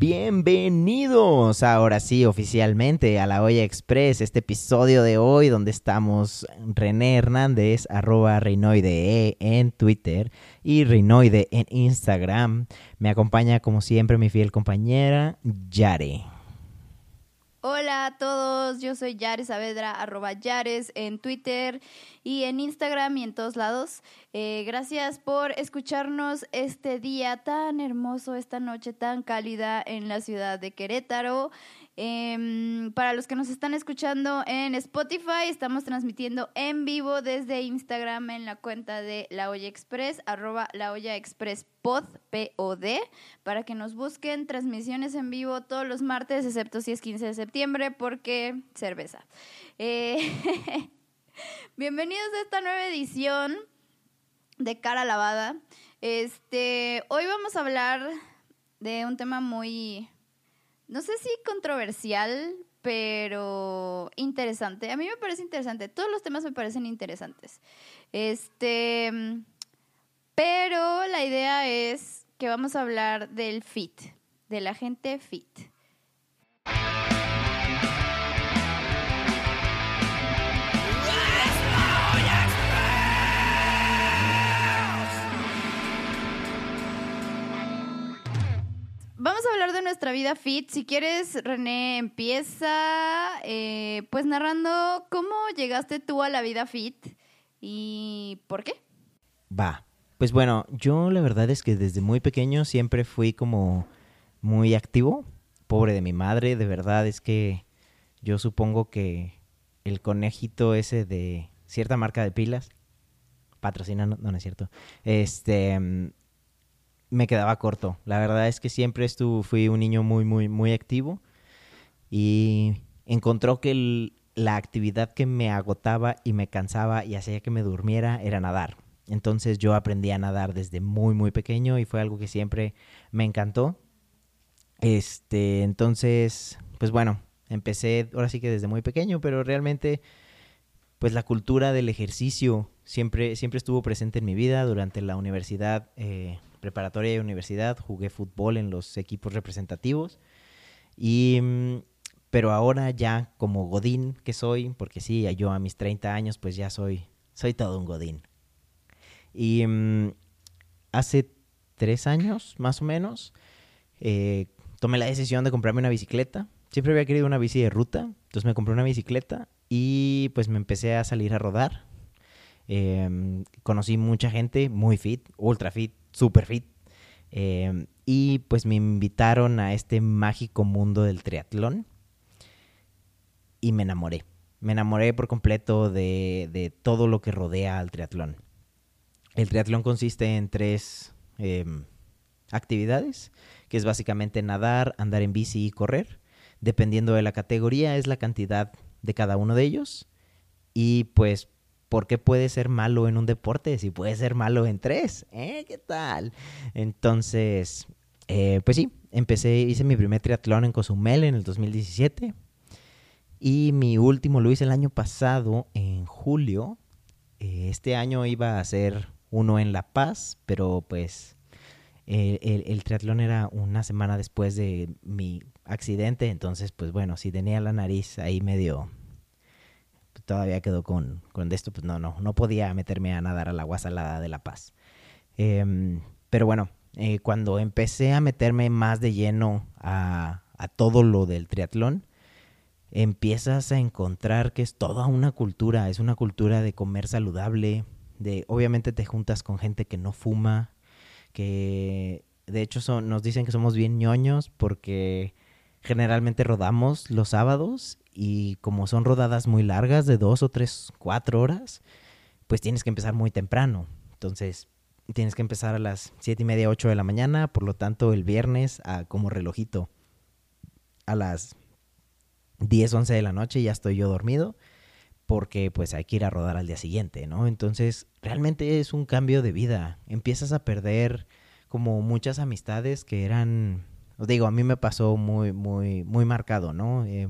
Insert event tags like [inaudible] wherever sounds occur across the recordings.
Bienvenidos ahora sí oficialmente a la Olla Express, este episodio de hoy donde estamos René Hernández, arroba Reinoide en Twitter y Reinoide en Instagram. Me acompaña como siempre mi fiel compañera Yare. Hola a todos, yo soy Yares Saavedra, arroba Yares en Twitter y en Instagram y en todos lados. Eh, gracias por escucharnos este día tan hermoso, esta noche tan cálida en la ciudad de Querétaro. Em, para los que nos están escuchando en Spotify, estamos transmitiendo en vivo desde Instagram en la cuenta de La Olla Express, arroba La Olla Express Pod, P-O-D, para que nos busquen transmisiones en vivo todos los martes, excepto si es 15 de septiembre, porque cerveza. Eh, [laughs] bienvenidos a esta nueva edición de Cara Lavada. Este, hoy vamos a hablar de un tema muy no sé si controversial, pero interesante. A mí me parece interesante. Todos los temas me parecen interesantes. Este, pero la idea es que vamos a hablar del fit, de la gente fit. Vamos a hablar de nuestra vida fit. Si quieres, René, empieza eh, pues narrando cómo llegaste tú a la vida fit y por qué. Va. Pues bueno, yo la verdad es que desde muy pequeño siempre fui como muy activo. Pobre de mi madre, de verdad es que yo supongo que el conejito ese de cierta marca de pilas, patrocina, no, no es cierto, este, me quedaba corto. La verdad es que siempre estuve, fui un niño muy, muy, muy activo y encontró que la actividad que me agotaba y me cansaba y hacía que me durmiera era nadar. Entonces yo aprendí a nadar desde muy, muy pequeño y fue algo que siempre me encantó. Este, entonces, pues bueno, empecé ahora sí que desde muy pequeño, pero realmente, pues la cultura del ejercicio siempre, siempre estuvo presente en mi vida durante la universidad. Eh, preparatoria y universidad, jugué fútbol en los equipos representativos. Y, mm, pero ahora ya como Godín que soy, porque sí, yo a mis 30 años pues ya soy, soy todo un Godín. Y mm, hace tres años más o menos eh, tomé la decisión de comprarme una bicicleta. Siempre había querido una bici de ruta, entonces me compré una bicicleta y pues me empecé a salir a rodar. Em, conocí mucha gente muy fit, ultra fit, super fit. Em, y pues me invitaron a este mágico mundo del triatlón. Y me enamoré. Me enamoré por completo de, todo lo que rodea al triatlón. El triatlón consiste en tres em, actividades, que es básicamente nadar, andar en bici y correr. Dependiendo de la categoría es la cantidad de cada uno de ellos. Y pues ¿por qué puede ser malo en un deporte si puede ser malo en tres? ¿Eh? ¿Qué tal? Entonces, eh, pues sí, empecé, hice mi primer triatlón en Cozumel en el 2017 y mi último lo hice el año pasado, en julio. Eh, este año iba a ser uno en La Paz, pero pues el, triatlón era una semana después de mi accidente, entonces pues bueno, si tenía la nariz ahí medio todavía quedó con, con esto, pues no, no, no podía meterme a nadar al agua salada de La Paz. Em, pero bueno, eh, cuando empecé a meterme más de lleno a, a todo lo del triatlón, empiezas a encontrar que es toda una cultura, es una cultura de comer saludable, de obviamente te juntas con gente que no fuma, que de hecho son, nos dicen que somos bien ñoños porque generalmente rodamos los sábados y como son rodadas muy largas de dos o tres, cuatro horas, pues tienes que empezar muy temprano. Entonces tienes que empezar a las siete y media, ocho de la mañana, por lo tanto el viernes a como relojito a las 10, 11 de la noche ya estoy yo dormido porque pues hay que ir a rodar al día siguiente, ¿no? Entonces realmente es un cambio de vida. Empiezas a perder como muchas amistades que eran, os digo, a mí me pasó muy, muy, muy marcado, ¿no? Eh,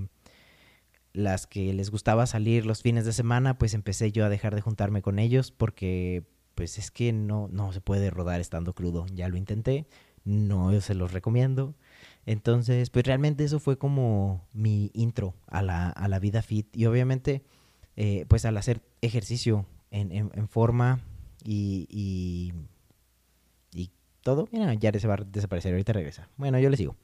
las que les gustaba salir los fines de semana, pues empecé yo a dejar de juntarme con ellos porque pues es que no, no se puede rodar estando crudo. Ya lo intenté, no se los recomiendo. Entonces, pues realmente eso fue como mi intro a la, a la vida fit. Y obviamente, eh, pues al hacer ejercicio en, en, forma y, y, y, todo, mira, ya se va a desaparecer, ahorita regresa. Bueno, yo le sigo.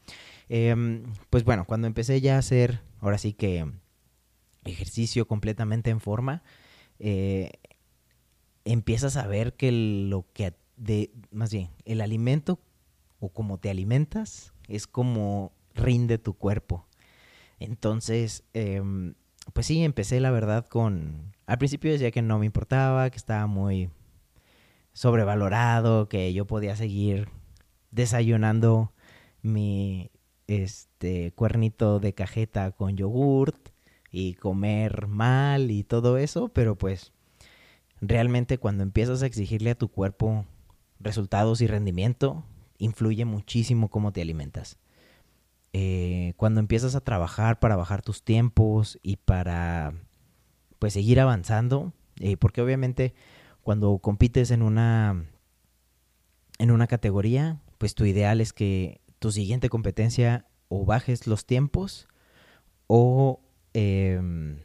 Em, pues bueno, cuando empecé ya a hacer, ahora sí que ejercicio completamente en forma, eh, empiezas a ver que lo que, de, más bien, el alimento o como te alimentas es como rinde tu cuerpo. Entonces, em, pues sí, empecé la verdad con... Al principio decía que no me importaba, que estaba muy sobrevalorado, que yo podía seguir desayunando mi este cuernito de cajeta con yogurt y comer mal y todo eso, pero pues realmente cuando empiezas a exigirle a tu cuerpo resultados y rendimiento, influye muchísimo cómo te alimentas. Eh, cuando empiezas a trabajar para bajar tus tiempos y para pues seguir avanzando, eh, porque obviamente cuando compites en una en una categoría, pues tu ideal es que tu siguiente competencia o bajes los tiempos o em,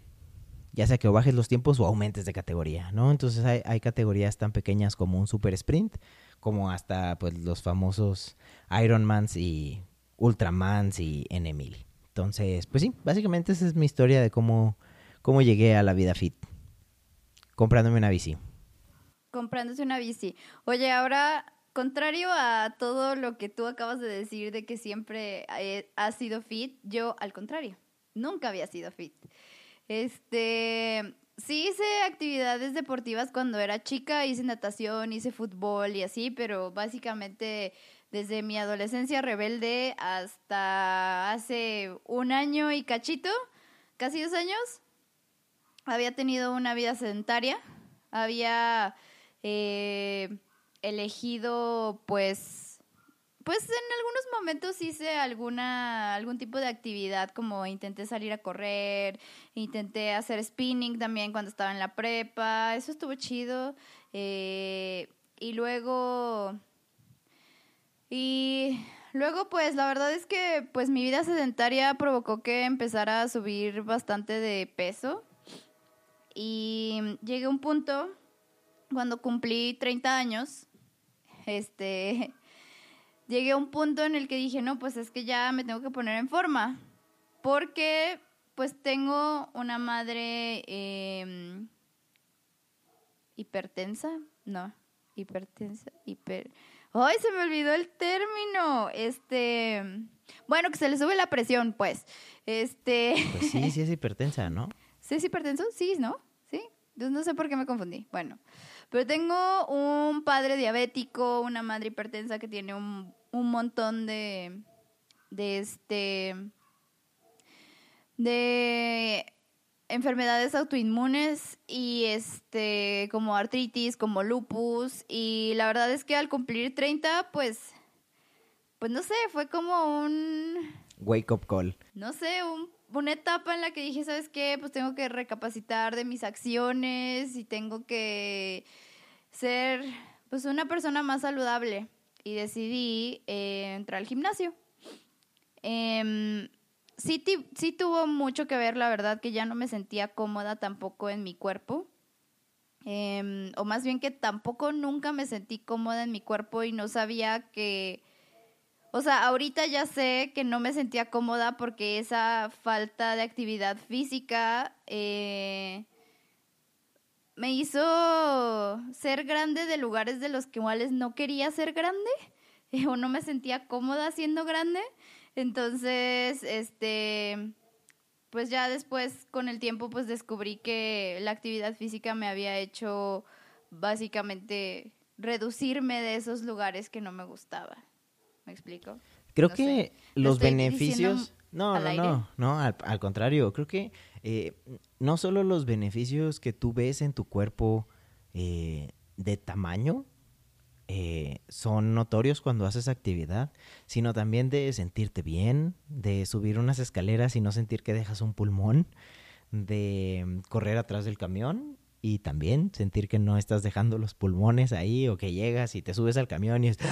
ya sea que bajes los tiempos o aumentes de categoría, ¿no? Entonces hay, categorías tan pequeñas como un super sprint, como hasta pues los famosos Ironmans y Ultramans y N1000. Entonces, pues sí, básicamente esa es mi historia de cómo, cómo llegué a la vida fit. Comprándome una bici. Comprándose una bici. Oye, ahora, contrario a todo lo que tú acabas de decir de que siempre has sido fit, yo al contrario, nunca había sido fit. Este, sí hice actividades deportivas cuando era chica, hice natación, hice fútbol y así, pero básicamente desde mi adolescencia rebelde hasta hace un año y cachito, casi dos años, había tenido una vida sedentaria, había eh, elegido pues pues en algunos momentos hice alguna, algún tipo de actividad, como intenté salir a correr, intenté hacer spinning también cuando estaba en la prepa, eso estuvo chido. Eh, y luego, y luego pues la verdad es que pues mi vida sedentaria provocó que empezara a subir bastante de peso. Y llegué a un punto cuando cumplí 30 años, este llegué a un punto en el que dije, no, pues es que ya me tengo que poner en forma, porque pues tengo una madre em, hipertensa, no, hipertensa, hiper... ¡Ay, se me olvidó el término! Este, bueno, que se le sube la presión, pues. Este... Pues sí, sí es hipertensa, ¿no? [laughs] ¿Sí es hipertenso? Sí, ¿no? Sí. Entonces no sé por qué me confundí. Bueno, pero tengo un padre diabético, una madre hipertensa que tiene un un montón de, de este, de enfermedades autoinmunes y este, como artritis, como lupus, y la verdad es que al cumplir 30, pues, pues no sé, fue como un... Wake up call. No sé, un, una etapa en la que dije, ¿sabes qué? Pues tengo que recapacitar de mis acciones y tengo que ser, pues, una persona más saludable y decidí eh, entrar al gimnasio. Eh, sí, sí tuvo mucho que ver, la verdad, que ya no me sentía cómoda tampoco en mi cuerpo. Em, o más bien que tampoco nunca me sentí cómoda en mi cuerpo y no sabía que... O sea, ahorita ya sé que no me sentía cómoda porque esa falta de actividad física eh, me hizo ser grande de lugares de los cuales no quería ser grande [laughs] o no me sentía cómoda siendo grande. Entonces, este, pues ya después con el tiempo pues descubrí que la actividad física me había hecho básicamente reducirme de esos lugares que no me gustaba. ¿Me explico? Creo que los beneficios... No, no, no, no, al, contrario, creo que eh, no solo los beneficios que tú ves en tu cuerpo eh, de tamaño eh, son notorios cuando haces actividad, sino también de sentirte bien, de subir unas escaleras y no sentir que dejas un pulmón, de correr atrás del camión y también sentir que no estás dejando los pulmones ahí o que llegas y te subes al camión y es... [laughs]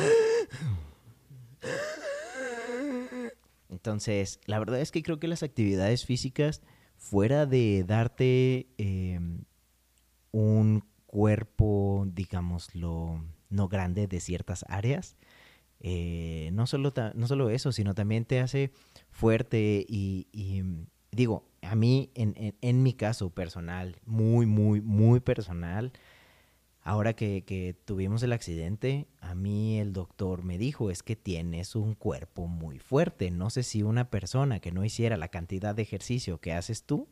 Entonces, la verdad es que creo que las actividades físicas, fuera de darte em, un cuerpo, digámoslo, no grande de ciertas áreas, eh, no, solo no solo eso, sino también te hace fuerte y, digo, a mí, en, en, mi caso personal, muy, muy, muy personal, ahora que, tuvimos el accidente, a mí el doctor me dijo, es que tienes un cuerpo muy fuerte. No sé si una persona que no hiciera la cantidad de ejercicio que haces tú,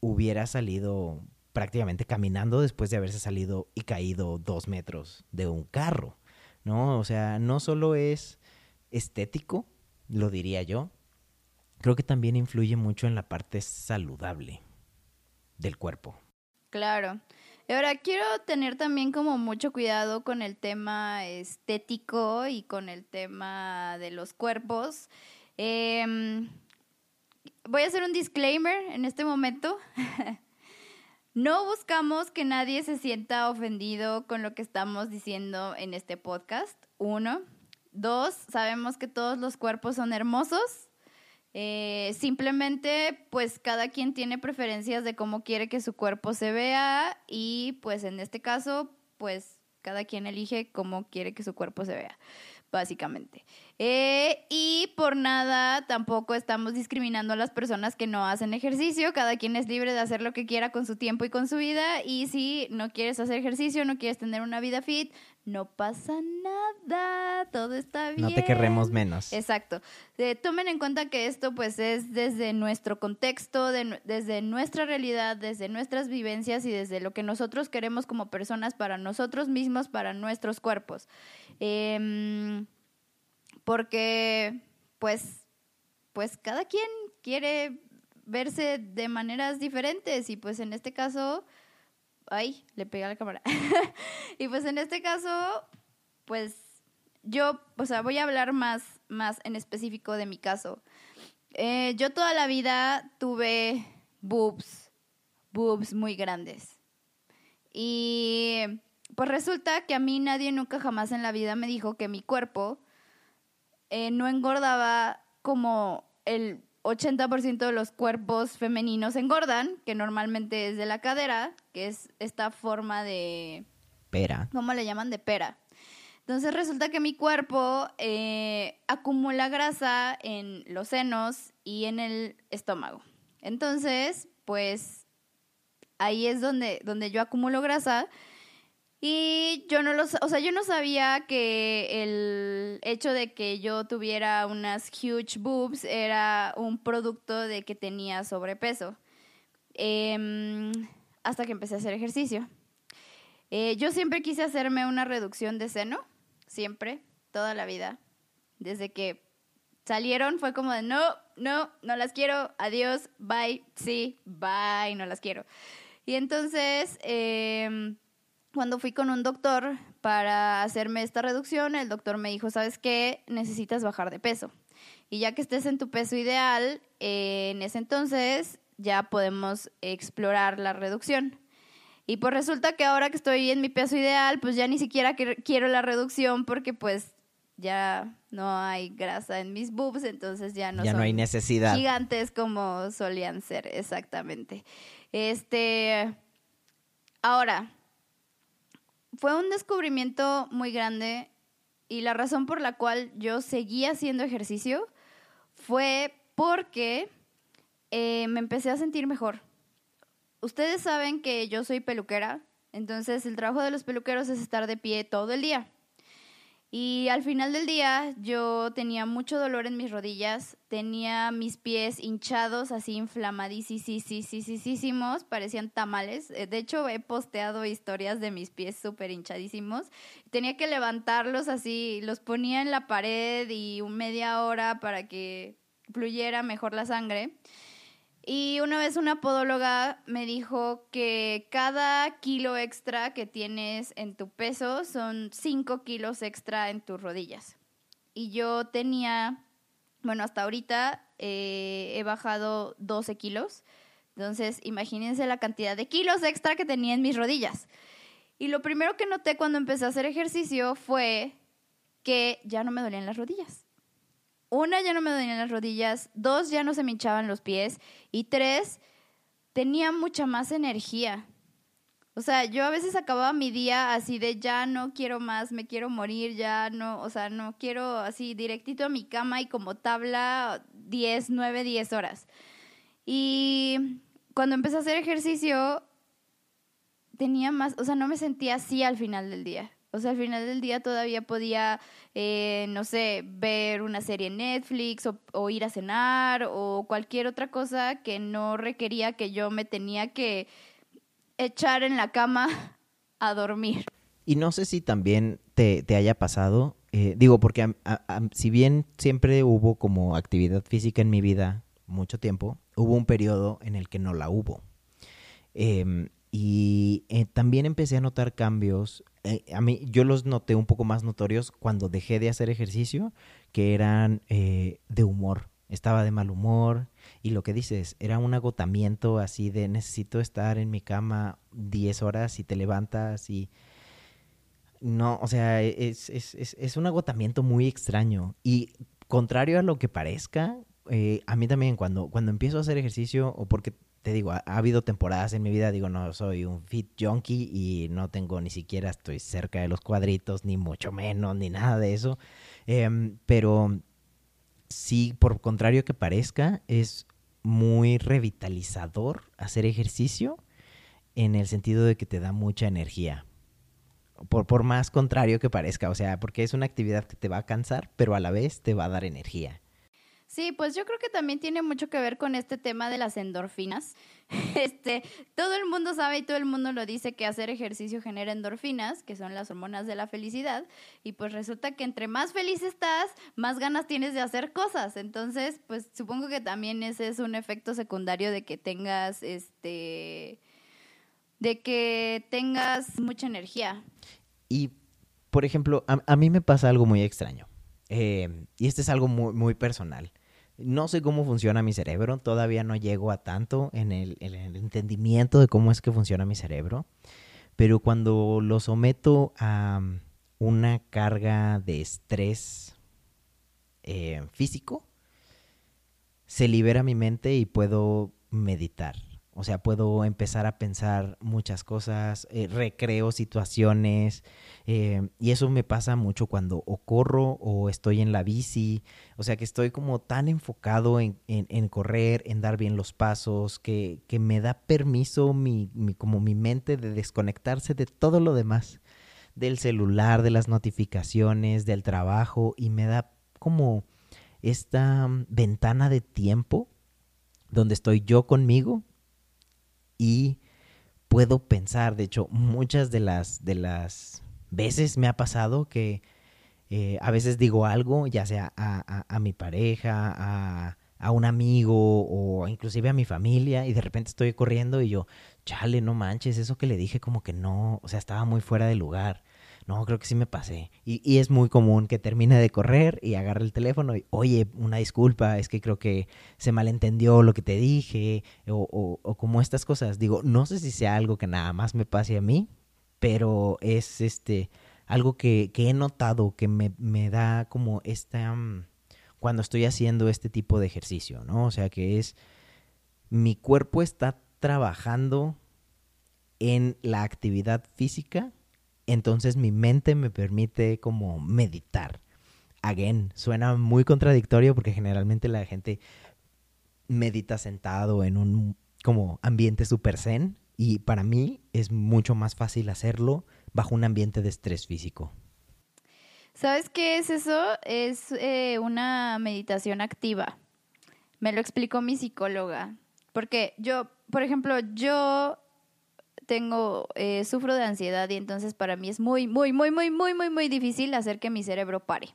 hubiera salido prácticamente caminando después de haberse salido y caído dos metros de un carro, ¿no? O sea, no solo es estético, lo diría yo, creo que también influye mucho en la parte saludable del cuerpo. Claro. Ahora quiero tener también como mucho cuidado con el tema estético y con el tema de los cuerpos. Em, voy a hacer un disclaimer en este momento. [laughs] No buscamos que nadie se sienta ofendido con lo que estamos diciendo en este podcast. Uno. Dos, sabemos que todos los cuerpos son hermosos. Eh, simplemente, pues cada quien tiene preferencias de cómo quiere que su cuerpo se vea y pues en este caso, pues cada quien elige cómo quiere que su cuerpo se vea básicamente. Eh, y por nada tampoco estamos discriminando a las personas que no hacen ejercicio. Cada quien es libre de hacer lo que quiera con su tiempo y con su vida. Y si no quieres hacer ejercicio, no quieres tener una vida fit, no pasa nada. Todo está bien. No te querremos menos. Exacto. Eh, tomen en cuenta que esto pues es desde nuestro contexto, desde nuestra realidad, desde nuestras vivencias y desde lo que nosotros queremos como personas para nosotros mismos, para nuestros cuerpos. Em, porque, pues, pues cada quien quiere verse de maneras diferentes y pues en este caso, ay, le pegué a la cámara. [laughs] y pues en este caso, pues yo, o sea, voy a hablar más, más en específico de mi caso. Eh, yo toda la vida tuve boobs, boobs muy grandes. Y pues resulta que a mí nadie nunca jamás en la vida me dijo que mi cuerpo eh, no engordaba como el 80% de los cuerpos femeninos engordan, que normalmente es de la cadera, que es esta forma de... Pera. ¿Cómo le llaman? De pera. Entonces resulta que mi cuerpo eh, acumula grasa en los senos y en el estómago. Entonces, pues ahí es donde, donde yo acumulo grasa y yo no lo, o sea, yo no sabía que el hecho de que yo tuviera unas huge boobs era un producto de que tenía sobrepeso. Em, hasta que empecé a hacer ejercicio. Eh, yo siempre quise hacerme una reducción de seno, siempre, toda la vida. Desde que salieron fue como de no, no, no las quiero, adiós, bye, sí, bye, no las quiero. Y entonces, eh, cuando fui con un doctor para hacerme esta reducción, el doctor me dijo, ¿sabes qué? Necesitas bajar de peso. Y ya que estés en tu peso ideal, eh, en ese entonces ya podemos explorar la reducción. Y pues resulta que ahora que estoy en mi peso ideal, pues ya ni siquiera quiero la reducción porque pues ya no hay grasa en mis boobs, entonces ya no ya no hay necesidad. gigantes como solían ser, exactamente. Este, ahora, fue un descubrimiento muy grande y la razón por la cual yo seguí haciendo ejercicio fue porque eh, me empecé a sentir mejor. Ustedes saben que yo soy peluquera, entonces el trabajo de los peluqueros es estar de pie todo el día. Y al final del día yo tenía mucho dolor en mis rodillas, tenía mis pies hinchados, así inflamadísimos, parecían tamales. Eh, de hecho, he posteado historias de mis pies súper hinchadísimos. Tenía que levantarlos así, los ponía en la pared y media hora para que fluyera mejor la sangre. Y una vez una podóloga me dijo que cada kilo extra que tienes en tu peso son 5 kilos extra en tus rodillas. Y yo tenía, bueno, hasta ahorita eh, he bajado 12 kilos. Entonces, imagínense la cantidad de kilos extra que tenía en mis rodillas. Y lo primero que noté cuando empecé a hacer ejercicio fue que ya no me dolían las rodillas. Una, ya no me dolían las rodillas, dos, ya no se me hinchaban los pies y tres, tenía mucha más energía. O sea, yo a veces acababa mi día así de ya no quiero más, me quiero morir, ya no, o sea, no quiero así directito a mi cama y como tabla 10, 9, 10 horas. Y cuando empecé a hacer ejercicio, tenía más, o sea, no me sentía así al final del día. O sea, al final del día todavía podía, eh, no sé, ver una serie en Netflix o, ir a cenar o cualquier otra cosa que no requería que yo me tenía que echar en la cama [laughs] a dormir. Y no sé si también te, te haya pasado, eh, digo, porque si bien siempre hubo como actividad física en mi vida mucho tiempo, hubo un periodo en el que no la hubo. Em, y eh, también empecé a notar cambios. Eh, a mí, yo los noté un poco más notorios cuando dejé de hacer ejercicio, que eran de humor. Estaba de mal humor, y lo que dices, era un agotamiento así de necesito estar en mi cama 10 horas y te levantas y... No, o sea, es, es, es, un agotamiento muy extraño. Y contrario a lo que parezca, eh, a mí también cuando, cuando empiezo a hacer ejercicio, o porque te digo, ha, habido temporadas en mi vida, digo, no soy un fit junkie y no tengo ni siquiera estoy cerca de los cuadritos, ni mucho menos, ni nada de eso. Em, pero sí, por contrario que parezca, es muy revitalizador hacer ejercicio en el sentido de que te da mucha energía. Por, por más contrario que parezca, o sea, porque es una actividad que te va a cansar, pero a la vez te va a dar energía. Sí, pues yo creo que también tiene mucho que ver con este tema de las endorfinas. [laughs] Este, todo el mundo sabe y todo el mundo lo dice que hacer ejercicio genera endorfinas, que son las hormonas de la felicidad, y pues resulta que entre más feliz estás, más ganas tienes de hacer cosas. Entonces, pues supongo que también ese es un efecto secundario de que tengas este de que tengas mucha energía. Y por ejemplo, a, mí me pasa algo muy extraño. Eh, y este es algo muy, muy personal. No sé cómo funciona mi cerebro, todavía no llego a tanto en el, entendimiento de cómo es que funciona mi cerebro, pero cuando lo someto a mm, una carga de estrés eh, físico, se libera mi mente y puedo meditar. O sea, puedo empezar a pensar muchas cosas, eh, recreo situaciones, eh, y eso me pasa mucho cuando corro o estoy en la bici, o sea que estoy como tan enfocado en, correr, en dar bien los pasos, que, me da permiso mi, como mi mente de desconectarse de todo lo demás, del celular, de las notificaciones, del trabajo, y me da como esta ventana de tiempo donde estoy yo conmigo y puedo pensar, de hecho, muchas de las, de las veces me ha pasado que eh, a veces digo algo, ya sea a, mi pareja, a, a, un amigo o inclusive a mi familia y de repente estoy corriendo y yo, chale, no manches, eso que le dije como que no, o sea, estaba muy fuera de lugar no, creo que sí me pasé. Y, es muy común que termine de correr y agarre el teléfono y, oye, una disculpa, es que creo que se malentendió lo que te dije o, o, como estas cosas. Digo, no sé si sea algo que nada más me pase a mí, pero es este algo que, he notado que me, da como esta... Mm, cuando estoy haciendo este tipo de ejercicio, ¿no? O sea, que es... Mi cuerpo está trabajando en la actividad física entonces mi mente me permite como meditar. Again, suena muy contradictorio porque generalmente la gente medita sentado en un como ambiente super zen y para mí es mucho más fácil hacerlo bajo un ambiente de estrés físico. ¿Sabes qué es eso? Es eh, una meditación activa. Me lo explicó mi psicóloga. Porque yo, por ejemplo, yo tengo, eh, sufro de ansiedad y entonces para mí es muy, muy, muy, muy, muy, muy, muy difícil hacer que mi cerebro pare.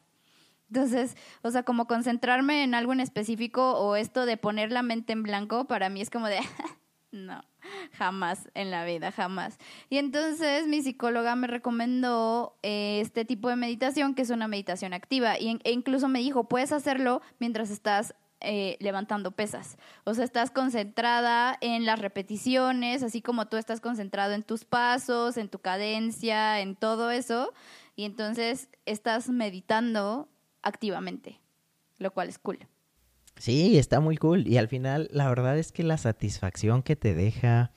Entonces, o sea, como concentrarme en algo en específico o esto de poner la mente en blanco, para mí es como de, [laughs] no, jamás en la vida, jamás. Y entonces mi psicóloga me recomendó eh, este tipo de meditación, que es una meditación activa, y, e incluso me dijo, puedes hacerlo mientras estás eh, levantando pesas. O sea, estás concentrada en las repeticiones, así como tú estás concentrado en tus pasos, en tu cadencia, en todo eso. Y entonces estás meditando activamente. lo cual es cool. Sí, está muy cool. Y al final, la verdad es que la satisfacción que te deja,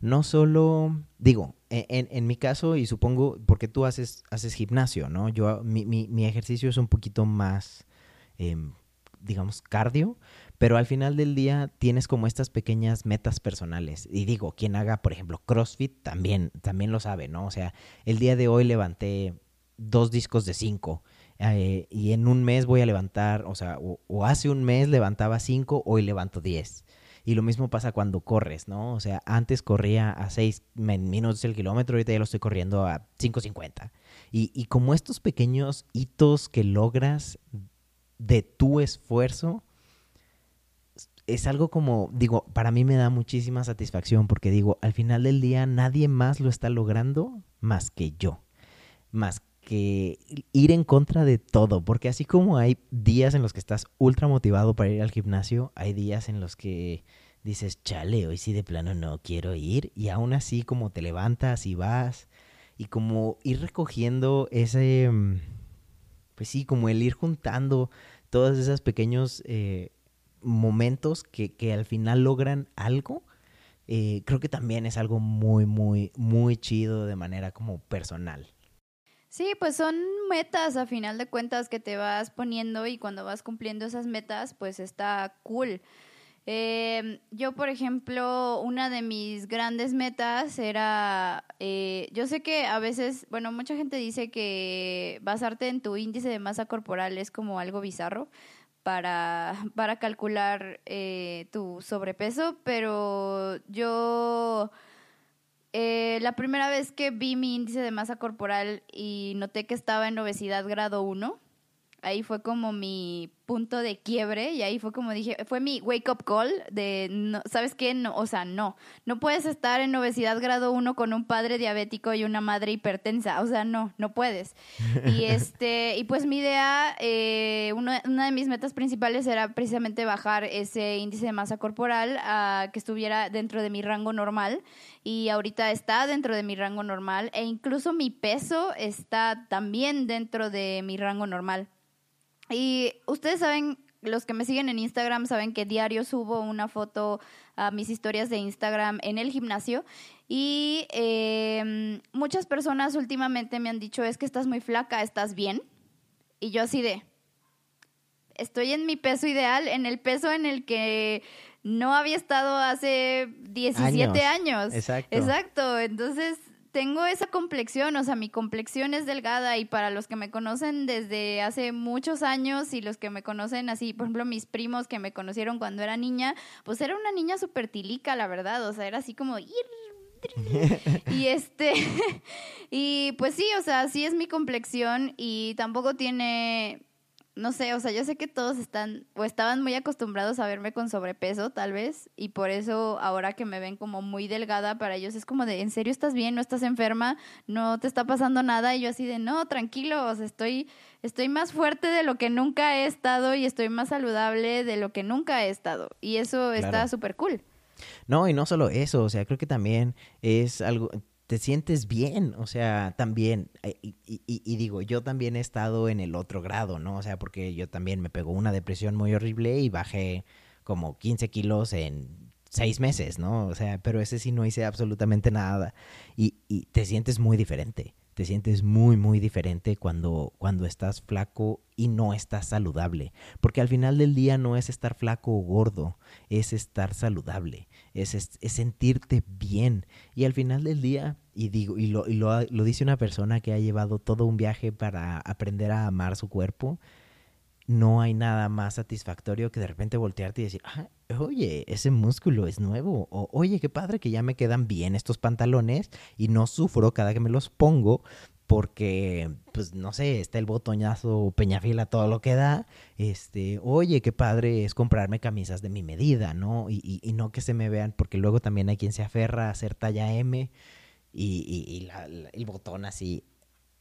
no solo, digo, e, en, mi caso, y supongo, porque tú haces, haces gimnasio, ¿no? Yo, mi, mi, mi ejercicio es un poquito más, eh, digamos, cardio, pero al final del día tienes como estas pequeñas metas personales. Y digo, quien haga, por ejemplo, CrossFit también, también lo sabe, ¿no? O sea, el día de hoy levanté dos discos de cinco. Eh, y en un mes voy a levantar, o sea, o, hace un mes levantaba cinco, hoy levanto diez. Y lo mismo pasa cuando corres, ¿no? O sea, antes corría a 6 minutos el kilómetro, ahorita ya lo estoy corriendo a 5.50. Y, y como estos pequeños hitos que logras de tu esfuerzo, es algo como, digo, para mí me da muchísima satisfacción porque digo, al final del día nadie más lo está logrando más que yo, más que ir en contra de todo, porque así como hay días en los que estás ultra motivado para ir al gimnasio, hay días en los que dices, chale, hoy sí de plano no quiero ir, y aún así como te levantas y vas, y como ir recogiendo ese, pues sí, como el ir juntando todos esos pequeños eh, momentos que, que, al final logran algo, eh, creo que también es algo muy, muy, muy chido de manera como personal. Sí, pues son metas a final de cuentas que te vas poniendo y cuando vas cumpliendo esas metas, pues está cool. Eh, yo, por ejemplo, una de mis grandes metas era, eh, yo sé que a veces, bueno, mucha gente dice que basarte en tu índice de masa corporal es como algo bizarro para, [laughs] para calcular eh, tu sobrepeso, pero yo eh, la primera vez que vi mi índice de masa corporal y noté que estaba en obesidad grado 1, ahí fue como mi punto de quiebre y ahí fue como dije, fue mi wake up call de, no, ¿sabes qué? No, o sea, no, no puedes estar en obesidad grado 1 con un padre diabético y una madre hipertensa, o sea, no, no puedes. Y [laughs] este, y pues mi idea, eh, una, una, de mis metas principales era precisamente bajar ese índice de masa corporal a que estuviera dentro de mi rango normal y ahorita está dentro de mi rango normal e incluso mi peso está también dentro de mi rango normal. Y ustedes saben, los que me siguen en Instagram saben que diario subo una foto a mis historias de Instagram en el gimnasio y eh, muchas personas últimamente me han dicho es que estás muy flaca, ¿estás bien? Y yo así de, estoy en mi peso ideal, en el peso en el que no había estado hace 17 años. años. Exacto. Exacto. Entonces, tengo esa complexión, o sea, mi complexión es delgada y para los que me conocen desde hace muchos años y los que me conocen así, por ejemplo, mis primos que me conocieron cuando era niña, pues era una niña súper tilica, la verdad, o sea, era así como... [laughs] y este, [laughs] y pues sí, o sea, sí es mi complexión y tampoco tiene no sé, o sea, yo sé que todos están o estaban muy acostumbrados a verme con sobrepeso, tal vez, y por eso ahora que me ven como muy delgada, para ellos es como de, ¿en serio estás bien? ¿No estás enferma? ¿No te está pasando nada? Y yo así de, no, tranquilo, o sea, estoy, estoy más fuerte de lo que nunca he estado y estoy más saludable de lo que nunca he estado. Y eso claro. está súper cool. No, y no solo eso, o sea, creo que también es algo, te sientes bien, o sea, también, eh, y, y, y, digo, yo también he estado en el otro grado, ¿no? O sea, porque yo también me pegó una depresión muy horrible y bajé como 15 kilos en seis meses, ¿no? O sea, pero ese sí no hice absolutamente nada y, y te sientes muy diferente te sientes muy, muy diferente cuando, cuando estás flaco y no estás saludable. Porque al final del día no es estar flaco o gordo, es estar saludable, es, sentirte bien. Y al final del día, y digo, y, lo, y lo, lo dice una persona que ha llevado todo un viaje para aprender a amar su cuerpo, no hay nada más satisfactorio que de repente voltearte y decir, ah, oye, ese músculo es nuevo. O, oye, qué padre que ya me quedan bien estos pantalones y no sufro cada que me los pongo porque, pues, no sé, está el botonazo peñafila todo lo que da. Este, oye, qué padre es comprarme camisas de mi medida, ¿no? Y, y, no que se me vean, porque luego también hay quien se aferra a hacer talla M y, y el botón así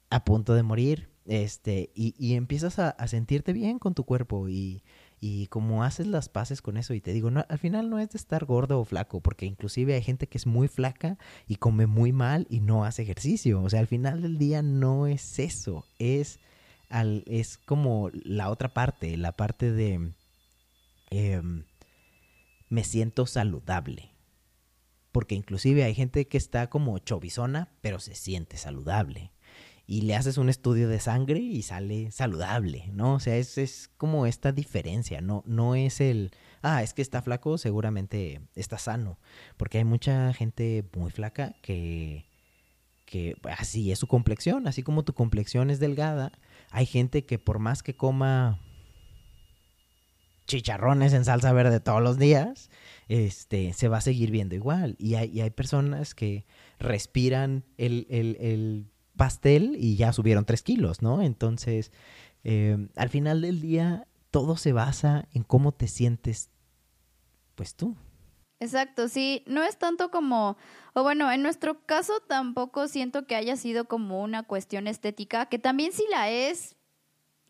a punto de morir este, y, y empiezas a, a, sentirte bien con tu cuerpo y, y como haces las paces con eso y te digo, no, al final no es de estar gordo o flaco, porque inclusive hay gente que es muy flaca y come muy mal y no hace ejercicio. O sea, al final del día no es eso, es al, es como la otra parte, la parte de em, me siento saludable. Porque inclusive hay gente que está como chovizona, pero se siente saludable. Y le haces un estudio de sangre y sale saludable, ¿no? O sea, es, es como esta diferencia, no, no es el, ah, es que está flaco, seguramente está sano. Porque hay mucha gente muy flaca que, que así es su complexión, así como tu complexión es delgada, hay gente que por más que coma chicharrones en salsa verde todos los días, este, se va a seguir viendo igual. Y hay, hay personas que respiran el, pastel y ya subieron tres kilos, ¿no? Entonces, eh, al final del día, todo se basa en cómo te sientes, pues tú. Exacto, sí, no es tanto como, o bueno, en nuestro caso tampoco siento que haya sido como una cuestión estética, que también sí la es,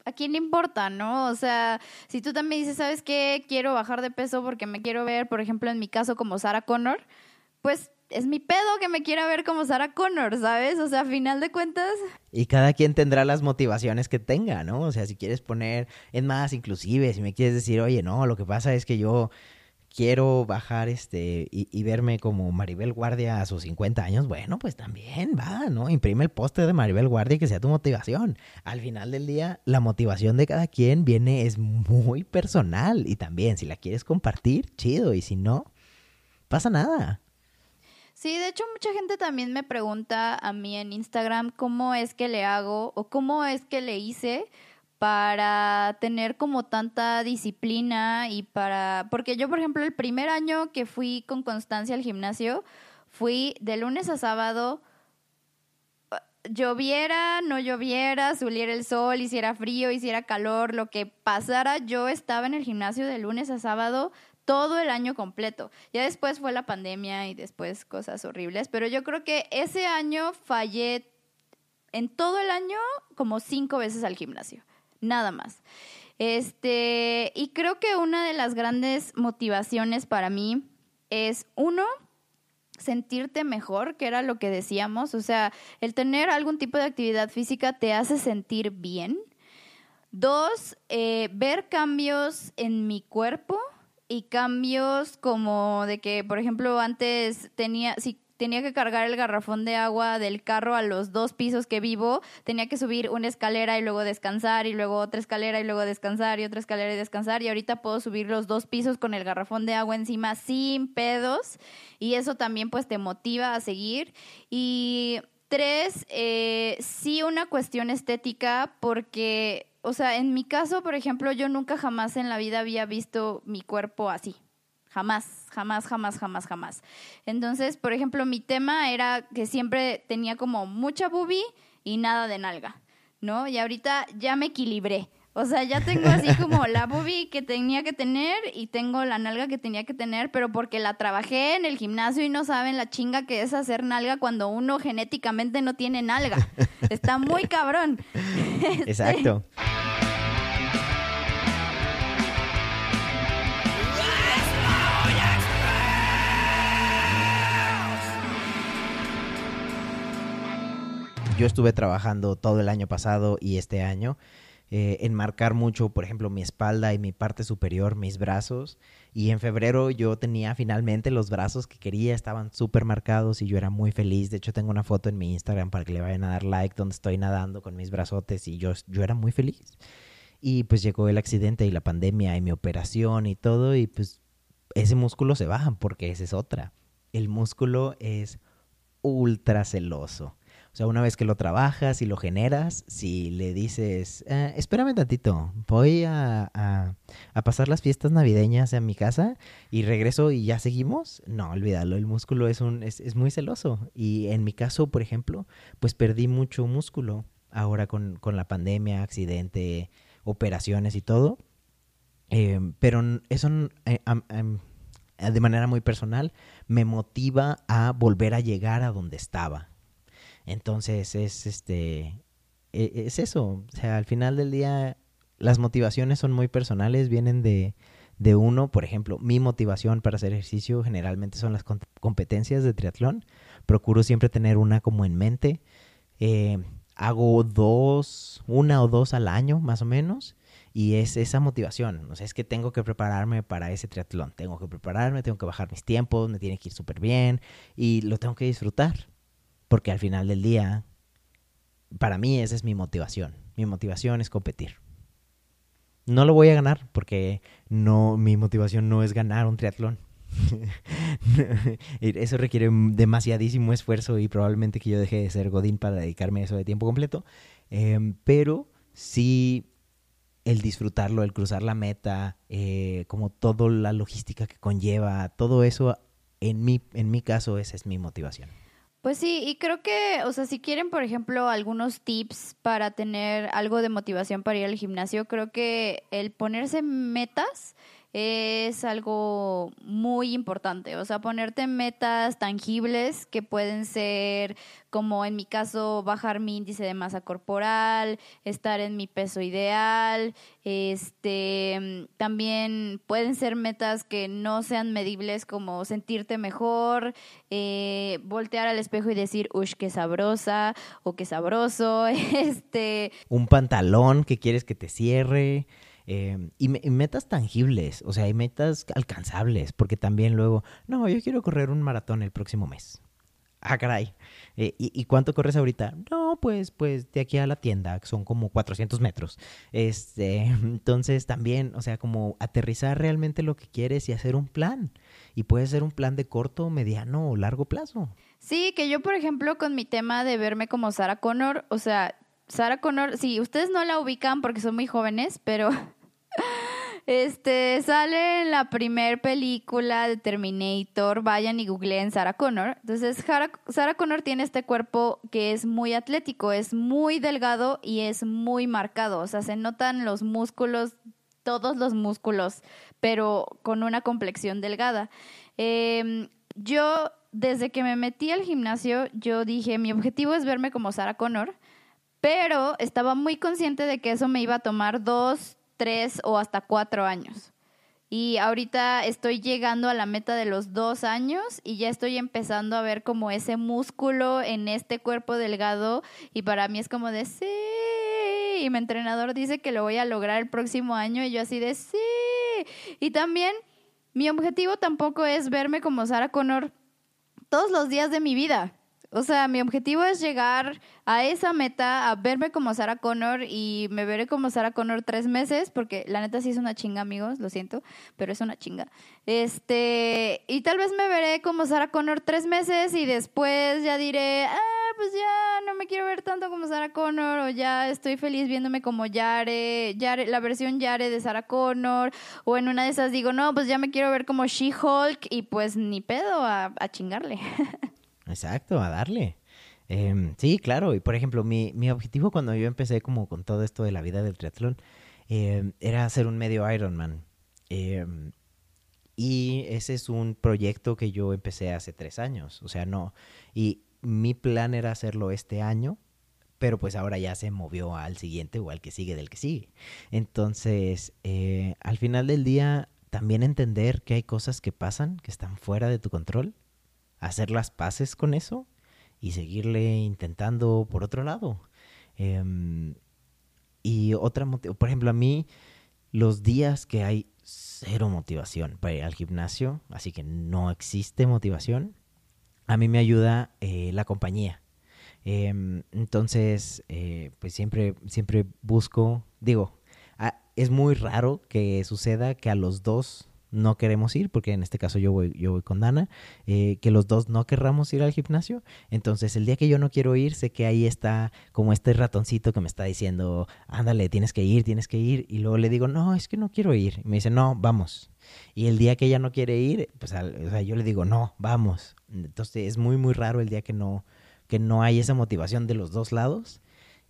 ¿a quién le importa, no? O sea, si tú también dices, ¿sabes qué? Quiero bajar de peso porque me quiero ver, por ejemplo, en mi caso como Sarah Connor, pues es mi pedo que me quiera ver como Sarah Connor, ¿sabes? O sea, a final de cuentas. Y cada quien tendrá las motivaciones que tenga, ¿no? O sea, si quieres poner, es más, inclusive, si me quieres decir, oye, no, lo que pasa es que yo quiero bajar este y, verme como Maribel Guardia a sus 50 años, bueno, pues también va, ¿no? Imprime el póster de Maribel Guardia y que sea tu motivación. Al final del día, la motivación de cada quien viene, es muy personal y también si la quieres compartir, chido, y si no, pasa nada. Sí, de hecho mucha gente también me pregunta a mí en Instagram cómo es que le hago o cómo es que le hice para tener como tanta disciplina y para, porque yo por ejemplo el primer año que fui con constancia al gimnasio, fui de lunes a sábado, lloviera, no lloviera, subiera el sol, hiciera frío, hiciera calor, lo que pasara, yo estaba en el gimnasio de lunes a sábado todo el año completo. Ya después fue la pandemia y después cosas horribles, pero yo creo que ese año fallé en todo el año como cinco veces al gimnasio nada más. Este, y creo que una de las grandes motivaciones para mí es uno, sentirte mejor, que era lo que decíamos, o sea, el tener algún tipo de actividad física te hace sentir bien. Dos, eh, ver cambios en mi cuerpo y cambios como de que, por ejemplo, antes tenía, si tenía que cargar el garrafón de agua del carro a los dos pisos que vivo, tenía que subir una escalera y luego descansar y luego otra escalera y luego descansar y otra escalera y descansar y ahorita puedo subir los dos pisos con el garrafón de agua encima sin pedos y eso también pues te motiva a seguir. Y tres, eh, sí una cuestión estética porque, o sea, en mi caso, por ejemplo, yo nunca jamás en la vida había visto mi cuerpo así. Jamás, jamás, jamás, jamás, jamás. Entonces, por ejemplo, mi tema era que siempre tenía como mucha boobie y nada de nalga, ¿no? Y ahorita ya me equilibré. O sea, ya tengo así [laughs] como la boobie que tenía que tener y tengo la nalga que tenía que tener, pero porque la trabajé en el gimnasio y no saben la chinga que es hacer nalga cuando uno genéticamente no tiene nalga. Está muy cabrón. [laughs] Exacto. yo estuve trabajando todo el año pasado y este año eh, en marcar mucho, por ejemplo, mi espalda y mi parte superior, mis brazos. Y en febrero yo tenía finalmente los brazos que quería, estaban súper marcados y yo era muy feliz. De hecho, tengo una foto en mi Instagram para que le vayan a dar like donde estoy nadando con mis brazotes y yo, yo era muy feliz. Y pues llegó el accidente y la pandemia y mi operación y todo y pues ese músculo se baja porque esa es otra. El músculo es ultra celoso. O sea, una vez que lo trabajas y lo generas, si le dices, eh, espérame tantito, voy a, a, pasar las fiestas navideñas en mi casa y regreso y ya seguimos, no, olvídalo, el músculo es, un, es, es muy celoso. Y en mi caso, por ejemplo, pues perdí mucho músculo ahora con, con la pandemia, accidente, operaciones y todo. Eh, pero eso eh, de manera muy personal me motiva a volver a llegar a donde estaba entonces es este e, es eso, o sea, al final del día las motivaciones son muy personales, vienen de, de uno, por ejemplo, mi motivación para hacer ejercicio generalmente son las competencias de triatlón, procuro siempre tener una como en mente. Eh, hago dos, una o dos al año más o menos. Y es esa motivación, o sea, es que tengo que prepararme para ese triatlón, tengo que prepararme, tengo que bajar mis tiempos, me tiene que ir súper bien y lo tengo que disfrutar, porque al final del día, para mí esa es mi motivación, mi motivación es competir. No lo voy a ganar porque no, mi motivación no es ganar un triatlón. [laughs] eso requiere demasiadísimo esfuerzo y probablemente que yo deje de ser Godín para dedicarme a eso de tiempo completo. Em, pero sí el disfrutarlo, el cruzar la meta, eh, como toda la logística que conlleva, todo eso, en mi, en mi caso, esa es mi motivación. Pues sí, y creo que, o sea, si quieren, por ejemplo, algunos tips para tener algo de motivación para ir al gimnasio, creo que el ponerse metas es algo muy importante. O sea, ponerte metas tangibles que pueden ser, como en mi caso, bajar mi índice de masa corporal, estar en mi peso ideal. Este, también pueden ser metas que no sean medibles, como sentirte mejor, eh, voltear al espejo y decir, ush, qué sabrosa o qué sabroso. [laughs] Este. Un pantalón que quieres que te cierre. Em, y, metas tangibles, o sea, hay metas alcanzables, porque también luego, no, yo quiero correr un maratón el próximo mes. Ah, caray. Eh, ¿y, cuánto corres ahorita? No, pues, pues de aquí a la tienda, son como 400 metros. Este, [laughs] entonces también, o sea, como aterrizar realmente lo que quieres y hacer un plan. Y puede ser un plan de corto, mediano o largo plazo. Sí, que yo, por ejemplo, con mi tema de verme como Sarah Connor, o sea, Sarah Connor, sí, ustedes no la ubican porque son muy jóvenes, pero [laughs] este sale en la primer película de Terminator. Vayan y googleen Sarah Connor. Entonces, Sarah Connor tiene este cuerpo que es muy atlético, es muy delgado y es muy marcado. O sea, se notan los músculos, todos los músculos, pero con una complexión delgada. Em, yo, desde que me metí al gimnasio, yo dije, mi objetivo es verme como Sarah Connor pero estaba muy consciente de que eso me iba a tomar dos, tres o hasta cuatro años. Y ahorita estoy llegando a la meta de los dos años y ya estoy empezando a ver como ese músculo en este cuerpo delgado y para mí es como de sí. Y mi entrenador dice que lo voy a lograr el próximo año y yo así de sí. Y también mi objetivo tampoco es verme como Sarah Connor todos los días de mi vida. O sea, mi objetivo es llegar a esa meta, a verme como Sarah Connor y me veré como Sarah Connor tres meses, porque la neta sí es una chinga, amigos, lo siento, pero es una chinga. Este, y tal vez me veré como Sarah Connor tres meses y después ya diré, ah, pues ya no me quiero ver tanto como Sarah Connor o ya estoy feliz viéndome como Yare, Yare la versión Yare de Sarah Connor o en una de esas digo, no, pues ya me quiero ver como She-Hulk y pues ni pedo a, a chingarle. [laughs] Exacto, a darle. Em, sí, claro. Y por ejemplo, mi, mi, objetivo cuando yo empecé como con todo esto de la vida del triatlón em, era hacer un medio Ironman. Em, y ese es un proyecto que yo empecé hace tres años. O sea, no. Y mi plan era hacerlo este año, pero pues ahora ya se movió al siguiente o al que sigue del que sigue. Entonces, eh, al final del día, también entender que hay cosas que pasan, que están fuera de tu control hacer las paces con eso y seguirle intentando por otro lado. Em, y otra, por ejemplo, a mí los días que hay cero motivación para ir al gimnasio, así que no existe motivación, a mí me ayuda eh, la compañía. Em, entonces, eh, pues siempre, siempre busco, digo, es muy raro que suceda que a los dos no queremos ir, porque en este caso yo voy, yo voy con Dana, eh, que los dos no querramos ir al gimnasio. Entonces, el día que yo no quiero ir, sé que ahí está como este ratoncito que me está diciendo, ándale, tienes que ir, tienes que ir. Y luego le digo, no, es que no quiero ir. Y me dice, no, vamos. Y el día que ella no quiere ir, pues yo le digo, no, vamos. Entonces, es muy, muy raro el día que no, que no hay esa motivación de los dos lados.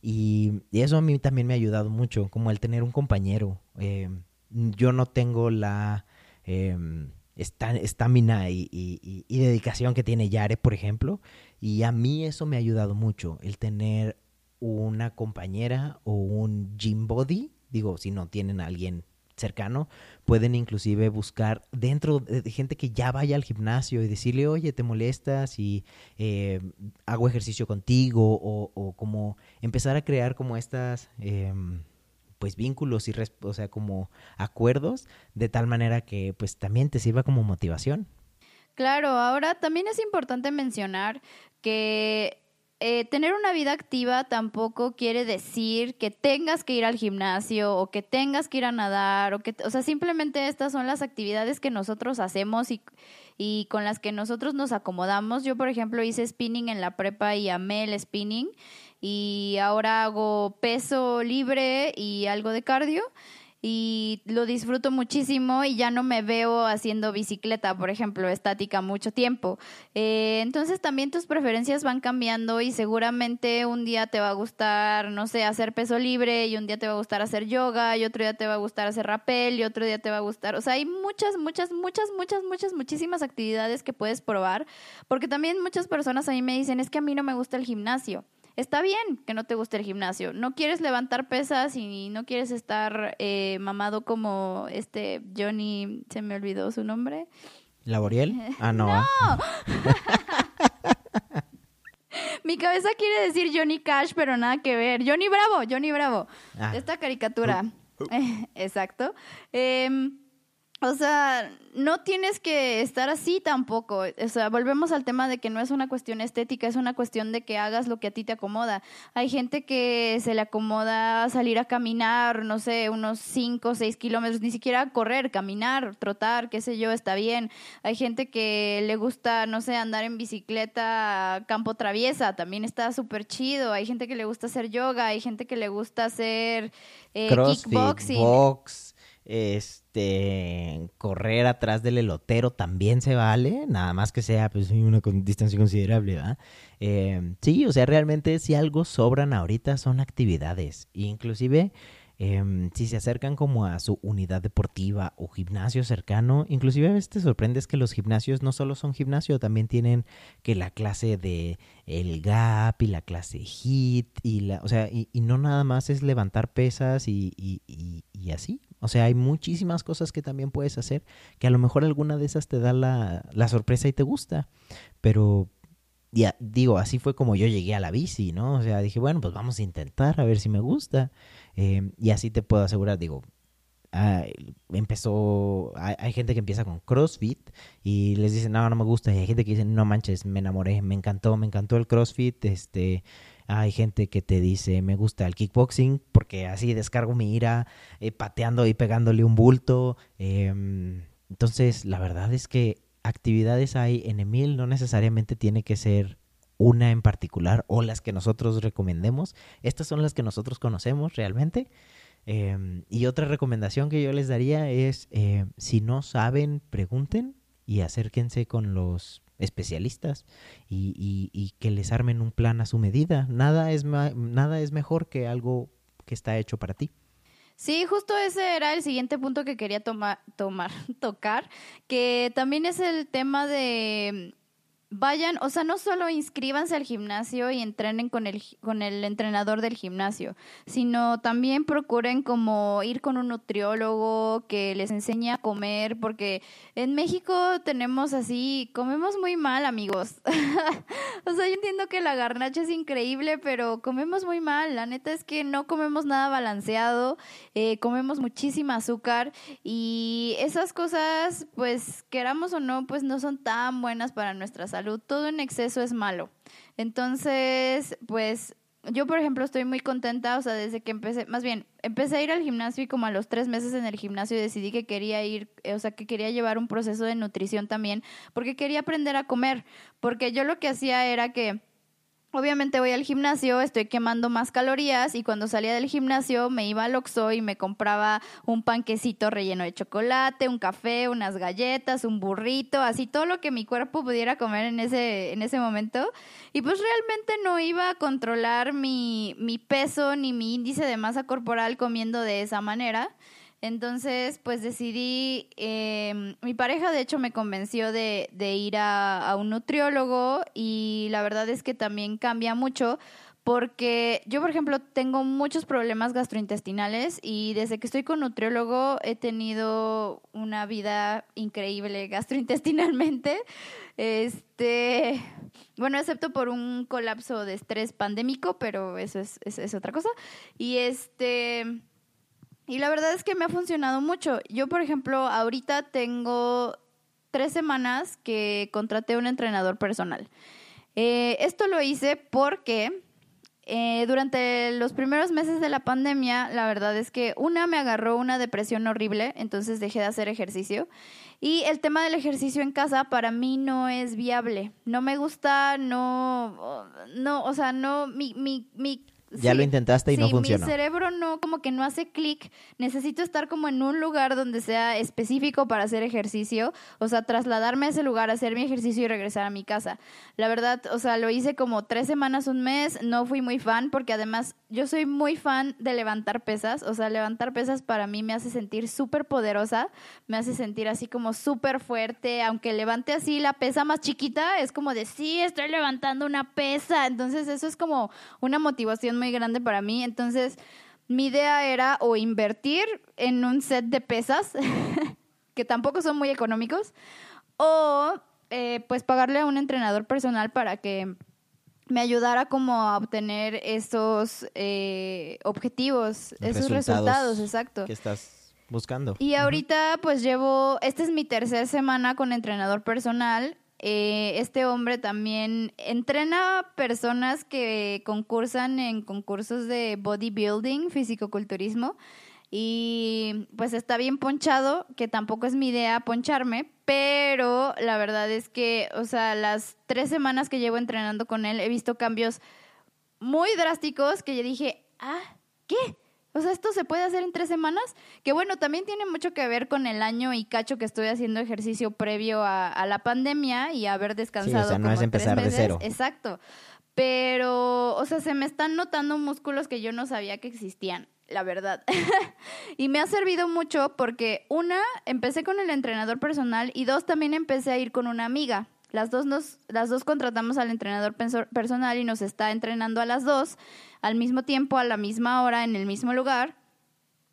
Y, eso a mí también me ha ayudado mucho, como el tener un compañero. Eh, yo no tengo la Em, estamina y, dedicación que tiene Yare, por ejemplo. Y a mí eso me ha ayudado mucho, el tener una compañera o un gym body. Digo, si no tienen a alguien cercano, pueden inclusive buscar dentro de gente que ya vaya al gimnasio y decirle, oye, ¿te molestas y eh, hago ejercicio contigo? O, o, como empezar a crear como estas... Em, pues vínculos y o sea como acuerdos de tal manera que pues también te sirva como motivación Claro, ahora también es importante mencionar que eh, tener una vida activa tampoco quiere decir que tengas que ir al gimnasio o que tengas que ir a nadar o que, o sea, simplemente estas son las actividades que nosotros hacemos y, y con las que nosotros nos acomodamos. Yo, por ejemplo, hice spinning en la prepa y amé el spinning y ahora hago peso libre y algo de cardio y lo disfruto muchísimo y ya no me veo haciendo bicicleta, por ejemplo, estática mucho tiempo. Eh, entonces también tus preferencias van cambiando y seguramente un día te va a gustar, no sé, hacer peso libre y un día te va a gustar hacer yoga y otro día te va a gustar hacer rappel y otro día te va a gustar, o sea, hay muchas, muchas, muchas, muchas, muchas, muchísimas actividades que puedes probar, porque también muchas personas a mí me dicen, es que a mí no me gusta el gimnasio. Está bien que no te guste el gimnasio. No quieres levantar pesas y no quieres estar eh, mamado como este Johnny, se me olvidó su nombre. ¿Laboriel? [laughs] Ah, no. ¡No! [laughs] Mi cabeza quiere decir Johnny Cash, pero nada que ver. Johnny Bravo, Johnny Bravo. Ah. Esta caricatura. [laughs] Exacto. Eh, o sea, no tienes que estar así tampoco. O sea, volvemos al tema de que no es una cuestión estética, es una cuestión de que hagas lo que a ti te acomoda. Hay gente que se le acomoda salir a caminar, no sé, unos 5 o 6 kilómetros, ni siquiera correr, caminar, trotar, qué sé yo, está bien. Hay gente que le gusta, no sé, andar en bicicleta, campo traviesa, también está súper chido. Hay gente que le gusta hacer yoga, hay gente que le gusta hacer eh, kickboxing. Box este, correr atrás del elotero también se vale, nada más que sea pues una distancia considerable, ¿verdad? Eh, sí, o sea, realmente si algo sobran ahorita son actividades, inclusive Em, si se acercan como a su unidad deportiva o gimnasio cercano, inclusive a veces te sorprendes que los gimnasios no solo son gimnasio, también tienen que la clase de el gap y la clase hit y la, o sea, y, no nada más es levantar pesas y, y, y, así. O sea, hay muchísimas cosas que también puedes hacer que a lo mejor alguna de esas te da la, la sorpresa y te gusta, pero ya digo, así fue como yo llegué a la bici, ¿no? O sea, dije, bueno, pues vamos a intentar a ver si me gusta. Em, y así te puedo asegurar, digo, empezó, hay, gente que empieza con CrossFit y les dicen, no, no me gusta. Y hay gente que dice, no manches, me enamoré, me encantó, me encantó el CrossFit. Este, hay gente que te dice, me gusta el kickboxing porque así descargo mi ira eh, pateando y pegándole un bulto. Em, entonces, la verdad es que actividades hay en Emil, no necesariamente tiene que ser una en particular o las que nosotros recomendemos. Estas son las que nosotros conocemos realmente. Em, y otra recomendación que yo les daría es, eh, si no saben, pregunten y acérquense con los especialistas y, que les armen un plan a su medida. Nada es, nada es mejor que algo que está hecho para ti. Sí, justo ese era el siguiente punto que quería tomar, [laughs] tocar, que también es el tema de vayan, o sea, no solo inscríbanse al gimnasio y entrenen con el, con el entrenador del gimnasio, sino también procuren como ir con un nutriólogo que les enseñe a comer, porque en México tenemos así, comemos muy mal, amigos. [laughs] o sea, yo entiendo que la garnacha es increíble, pero comemos muy mal. La neta es que no comemos nada balanceado, eh, comemos muchísima azúcar y esas cosas, pues queramos o no, pues no son tan buenas para nuestra salud todo en exceso es malo. Entonces, pues yo, por ejemplo, estoy muy contenta, o sea, desde que empecé, más bien, empecé a ir al gimnasio y como a los tres meses en el gimnasio decidí que quería ir, o sea, que quería llevar un proceso de nutrición también, porque quería aprender a comer, porque yo lo que hacía era que Obviamente voy al gimnasio, estoy quemando más calorías y cuando salía del gimnasio me iba al Oxxo y me compraba un panquecito relleno de chocolate, un café, unas galletas, un burrito, así todo lo que mi cuerpo pudiera comer en ese, en ese momento. Y pues realmente no iba a controlar mi, mi peso ni mi índice de masa corporal comiendo de esa manera. Entonces, pues decidí, eh, mi pareja de hecho me convenció de, ir a, un nutriólogo y la verdad es que también cambia mucho porque yo, por ejemplo, tengo muchos problemas gastrointestinales y desde que estoy con nutriólogo he tenido una vida increíble gastrointestinalmente. [laughs] Este, bueno, excepto por un colapso de estrés pandémico, pero eso es, es otra cosa. Y este, y la verdad es que me ha funcionado mucho. Yo, por ejemplo, ahorita tengo tres semanas que contraté un entrenador personal. Eh, esto lo hice porque eh, durante los primeros meses de la pandemia, la verdad es que una me agarró una depresión horrible, entonces dejé de hacer ejercicio. Y el tema del ejercicio en casa para mí no es viable. No me gusta, no, no, o sea, no, mi, mi, ya lo intentaste y no funcionó. Mi cerebro no, como que no hace clic. Necesito estar como en un lugar donde sea específico para hacer ejercicio. O sea, trasladarme a ese lugar, hacer mi ejercicio y regresar a mi casa. La verdad, o sea, lo hice como tres semanas, un mes. No fui muy fan porque además yo soy muy fan de levantar pesas. O sea, levantar pesas para mí me hace sentir súper poderosa. Me hace sentir así como súper fuerte. Aunque levante así la pesa más chiquita, es como de sí, estoy levantando una pesa. Entonces, eso es como una motivación muy grande para mí. Entonces, mi idea era o invertir en un set de pesas, [laughs] que tampoco son muy económicos, o eh, pues pagarle a un entrenador personal para que me ayudara como a obtener esos eh, objetivos, esos resultados, exacto. Que estás buscando. Y ahorita pues llevo, esta es mi tercera semana con entrenador personal eh, este hombre también entrena personas que concursan en concursos de bodybuilding, fisicoculturismo. Y pues está bien ponchado, que tampoco es mi idea poncharme, pero la verdad es que, o sea, las tres semanas que llevo entrenando con él he visto cambios muy drásticos que yo dije, ah, ¿qué? O sea, esto se puede hacer en tres semanas, que bueno, también tiene mucho que ver con el año y cacho que estoy haciendo ejercicio previo a, la pandemia y haber descansado. Sí, o sea, no es empezar de cero. Exacto. Pero, o sea, se me están notando músculos que yo no sabía que existían, la verdad. [laughs] y me ha servido mucho porque, una, empecé con el entrenador personal y dos, también empecé a ir con una amiga. Las dos, nos, las dos contratamos al entrenador personal y nos está entrenando a las dos al mismo tiempo, a la misma hora, en el mismo lugar.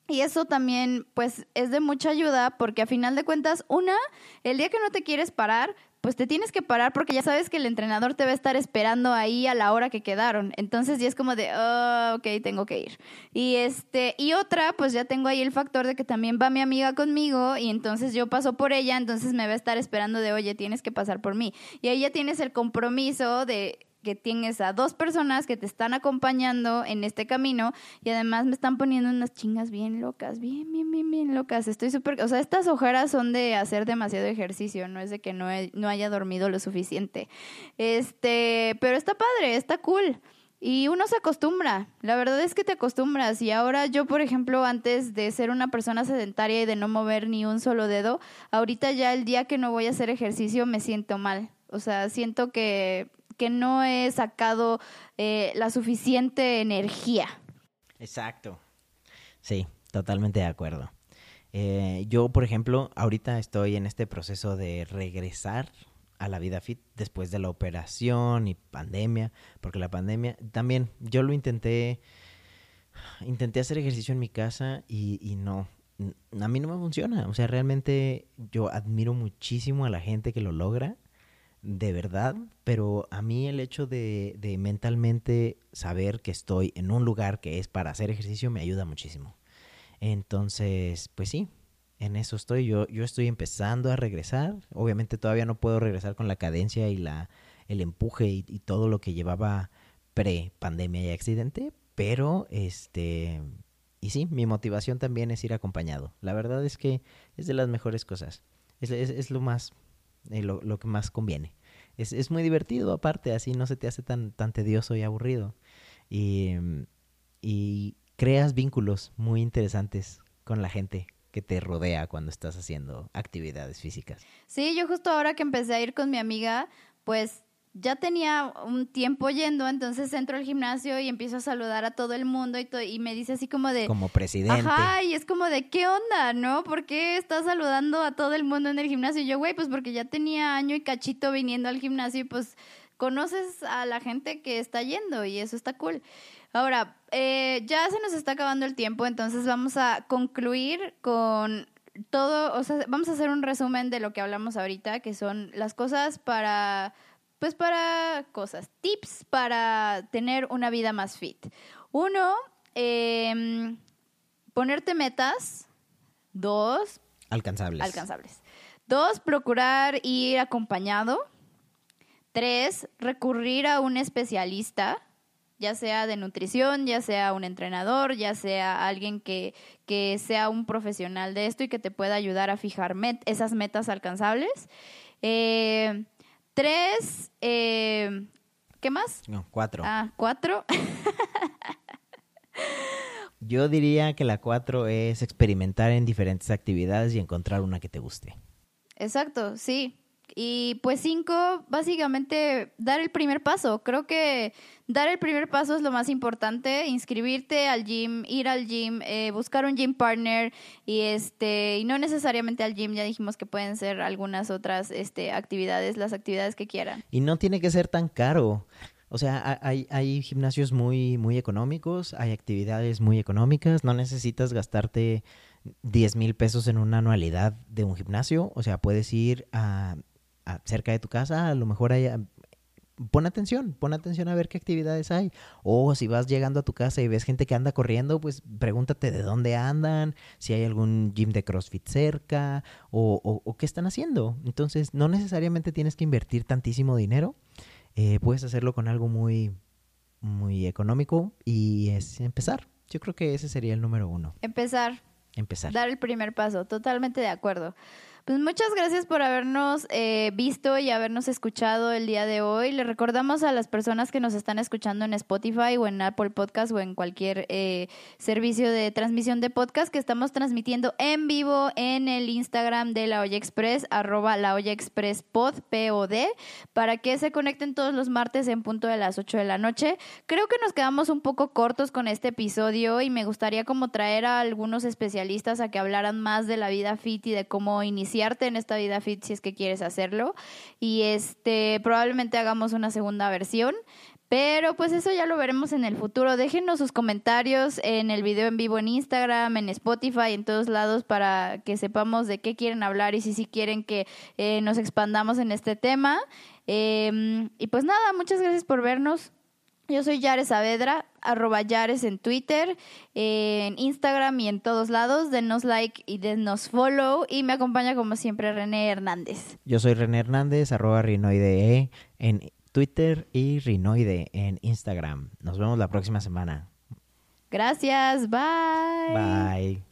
Y eso también, pues, es de mucha ayuda porque a final de cuentas, una, el día que no te quieres parar, pues te tienes que parar porque ya sabes que el entrenador te va a estar esperando ahí a la hora que quedaron. Entonces ya es como de, oh, ok, tengo que ir. Y este, y otra, pues ya tengo ahí el factor de que también va mi amiga conmigo y entonces yo paso por ella, entonces me va a estar esperando de, oye, tienes que pasar por mí. Y ahí ya tienes el compromiso de que tienes a dos personas que te están acompañando en este camino y además me están poniendo unas chingas bien locas, bien, bien, bien, bien locas. Estoy súper, o sea, estas ojeras son de hacer demasiado ejercicio, no es de que no, no haya dormido lo suficiente. Este, pero está padre, está cool. Y uno se acostumbra, la verdad es que te acostumbras. Y ahora yo, por ejemplo, antes de ser una persona sedentaria y de no mover ni un solo dedo, ahorita ya el día que no voy a hacer ejercicio me siento mal. O sea, siento que que no he sacado eh, la suficiente energía. Exacto. Sí, totalmente de acuerdo. Eh, yo, por ejemplo, ahorita estoy en este proceso de regresar a la vida fit después de la operación y pandemia, porque la pandemia también yo lo intenté, intenté hacer ejercicio en mi casa y, y no, a mí no me funciona. O sea, realmente yo admiro muchísimo a la gente que lo logra de verdad, pero a mí el hecho de, mentalmente saber que estoy en un lugar que es para hacer ejercicio me ayuda muchísimo. Entonces, pues sí, en eso estoy. Yo, yo estoy empezando a regresar. Obviamente todavía no puedo regresar con la cadencia y la, el empuje y, todo lo que llevaba pre-pandemia y accidente, pero este... Y sí, mi motivación también es ir acompañado. La verdad es que es de las mejores cosas. Es, es lo más eh, lo, lo, que más conviene. Es, es, muy divertido, aparte, así no se te hace tan, tan tedioso y aburrido. Y, y creas vínculos muy interesantes con la gente que te rodea cuando estás haciendo actividades físicas. Sí, yo justo ahora que empecé a ir con mi amiga, pues ya tenía un tiempo yendo, entonces entro al gimnasio y empiezo a saludar a todo el mundo y, y me dice así como de... Como presidente. Ajá, y es como de, ¿qué onda, no? ¿Por qué estás saludando a todo el mundo en el gimnasio? Y yo, güey, pues porque ya tenía año y cachito viniendo al gimnasio y pues conoces a la gente que está yendo y eso está cool. Ahora, eh, ya se nos está acabando el tiempo, entonces vamos a concluir con todo, o sea, vamos a hacer un resumen de lo que hablamos ahorita, que son las cosas para, pues para cosas, tips para tener una vida más fit. Uno, em, ponerte metas. Dos, Alcanzables. alcanzables. Dos, procurar ir acompañado. Tres, recurrir a un especialista, ya sea de nutrición, ya sea un entrenador, ya sea alguien que, que sea un profesional de esto y que te pueda ayudar a fijar met- esas metas alcanzables. Eh, tres, eh, ¿qué más? No, cuatro. Ah, cuatro. [laughs] Yo diría que la cuatro es experimentar en diferentes actividades y encontrar una que te guste. Exacto, sí. Y pues cinco, básicamente dar el primer paso. Creo que dar el primer paso es lo más importante. Inscribirte al gym, ir al gym, eh, buscar un gym partner y este y no necesariamente al gym. Ya dijimos que pueden ser algunas otras este, actividades, las actividades que quieran. Y no tiene que ser tan caro. O sea, ha- hay, hay gimnasios muy, muy económicos, hay actividades muy económicas, no necesitas gastarte 10 mil pesos en una anualidad de un gimnasio. O sea, puedes ir a cerca de tu casa, a lo mejor hay... Pon atención, pon atención a ver qué actividades hay. O si vas llegando a tu casa y ves gente que anda corriendo, pues pregúntate de dónde andan, si hay algún gym de CrossFit cerca o, o- o qué están haciendo. Entonces, no necesariamente tienes que invertir tantísimo dinero. Eh, puedes hacerlo con algo muy, muy económico y es empezar. Yo creo que ese sería el número uno. Empezar, Empezar. dar el primer paso. Totalmente de acuerdo. Pues muchas gracias por habernos eh, visto y habernos escuchado el día de hoy. Le recordamos a las personas que nos están escuchando en Spotify o en Apple Podcast o en cualquier eh, servicio de transmisión de podcast que estamos transmitiendo en vivo en el Instagram de La Olla Express, arroba La Olla Express Pod, para que se conecten todos los martes en punto de las 8 de la noche. Creo que nos quedamos un poco cortos con este episodio y me gustaría como traer a algunos especialistas a que hablaran más de la vida fit y de cómo iniciarte en esta vida fit si es que quieres hacerlo. Y este probablemente hagamos una segunda versión. Pero pues eso ya lo veremos en el futuro. Déjenos sus comentarios en el video en vivo en Instagram, en Spotify, en todos lados para que sepamos de qué quieren hablar y si sí quieren que eh, nos expandamos en este tema. Eh, y pues nada, muchas gracias por vernos. Yo soy Yares Saavedra, arroba Yares en Twitter, en Instagram y en todos lados. Denos like y denos follow. Y me acompaña como siempre René Hernández. Yo soy René Hernández, arroba rinoide en Twitter y rinoide en Instagram. Nos vemos la próxima semana. Gracias, bye. Bye.